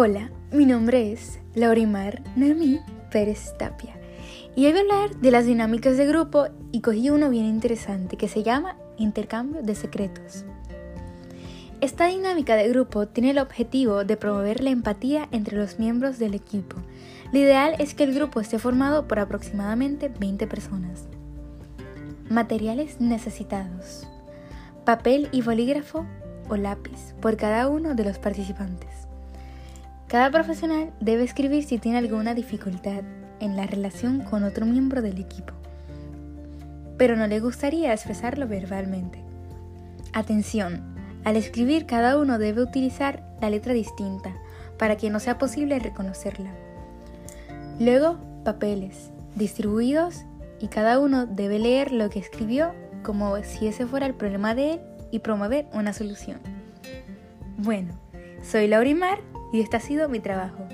Hola, mi nombre es Laurimar Noemí Pérez Tapia y hoy voy a hablar de las dinámicas de grupo y cogí uno bien interesante que se llama intercambio de secretos. Esta dinámica de grupo tiene el objetivo de promover la empatía entre los miembros del equipo. Lo ideal es que el grupo esté formado por aproximadamente 20 personas. Materiales necesitados. Papel y bolígrafo o lápiz por cada uno de los participantes. Cada profesional debe escribir si tiene alguna dificultad en la relación con otro miembro del equipo, pero no le gustaría expresarlo verbalmente. Atención, al escribir cada uno debe utilizar la letra distinta para que no sea posible reconocerla. Luego, papeles distribuidos y cada uno debe leer lo que escribió como si ese fuera el problema de él y promover una solución. Bueno, soy Laurimar y este ha sido mi trabajo.